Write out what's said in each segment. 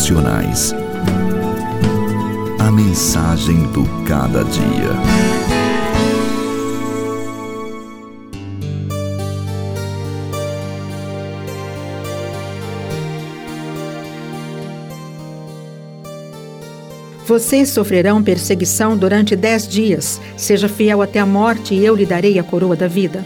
Devocionais. A mensagem do cada dia. Vocês sofrerão perseguição durante dez dias. Seja fiel até a morte e eu lhe darei a coroa da vida.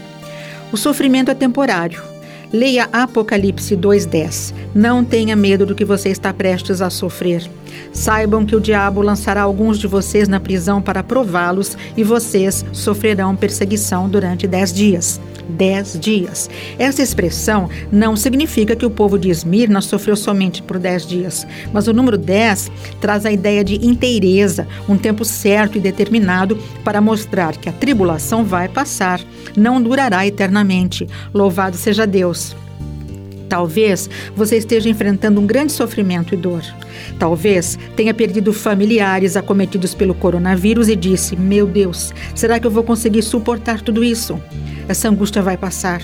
O sofrimento é temporário. Leia Apocalipse 2:10. Não tenha medo do que você está prestes a sofrer. Saibam que o diabo lançará alguns de vocês na prisão para prová-los e vocês sofrerão perseguição durante dez dias dez dias. Essa expressão não significa que o povo de Esmirna sofreu somente por dez dias, mas o número dez traz a ideia de inteireza, um tempo certo e determinado para mostrar que a tribulação vai passar, não durará eternamente. Louvado seja Deus. Talvez você esteja enfrentando um grande sofrimento e dor. Talvez tenha perdido familiares acometidos pelo coronavírus e disse: Meu Deus, será que eu vou conseguir suportar tudo isso? Essa angústia vai passar.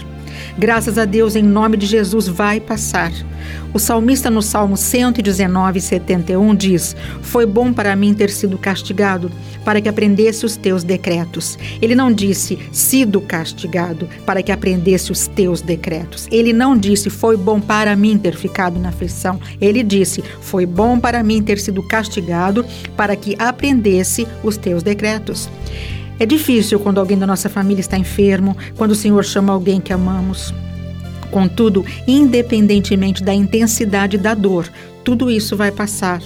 Graças a Deus, em nome de Jesus, vai passar. O salmista no Salmo 119, 71 diz: Foi bom para mim ter sido castigado, para que aprendesse os teus decretos. Ele não disse sido castigado, para que aprendesse os teus decretos. Ele não disse foi bom para mim ter ficado na aflição. Ele disse foi bom para mim ter sido castigado, para que aprendesse os teus decretos. É difícil quando alguém da nossa família está enfermo, quando o Senhor chama alguém que amamos. Contudo, independentemente da intensidade da dor, tudo isso vai passar.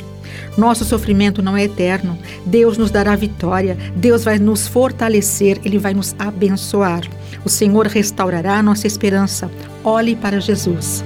Nosso sofrimento não é eterno. Deus nos dará vitória, Deus vai nos fortalecer, Ele vai nos abençoar. O Senhor restaurará a nossa esperança. Olhe para Jesus.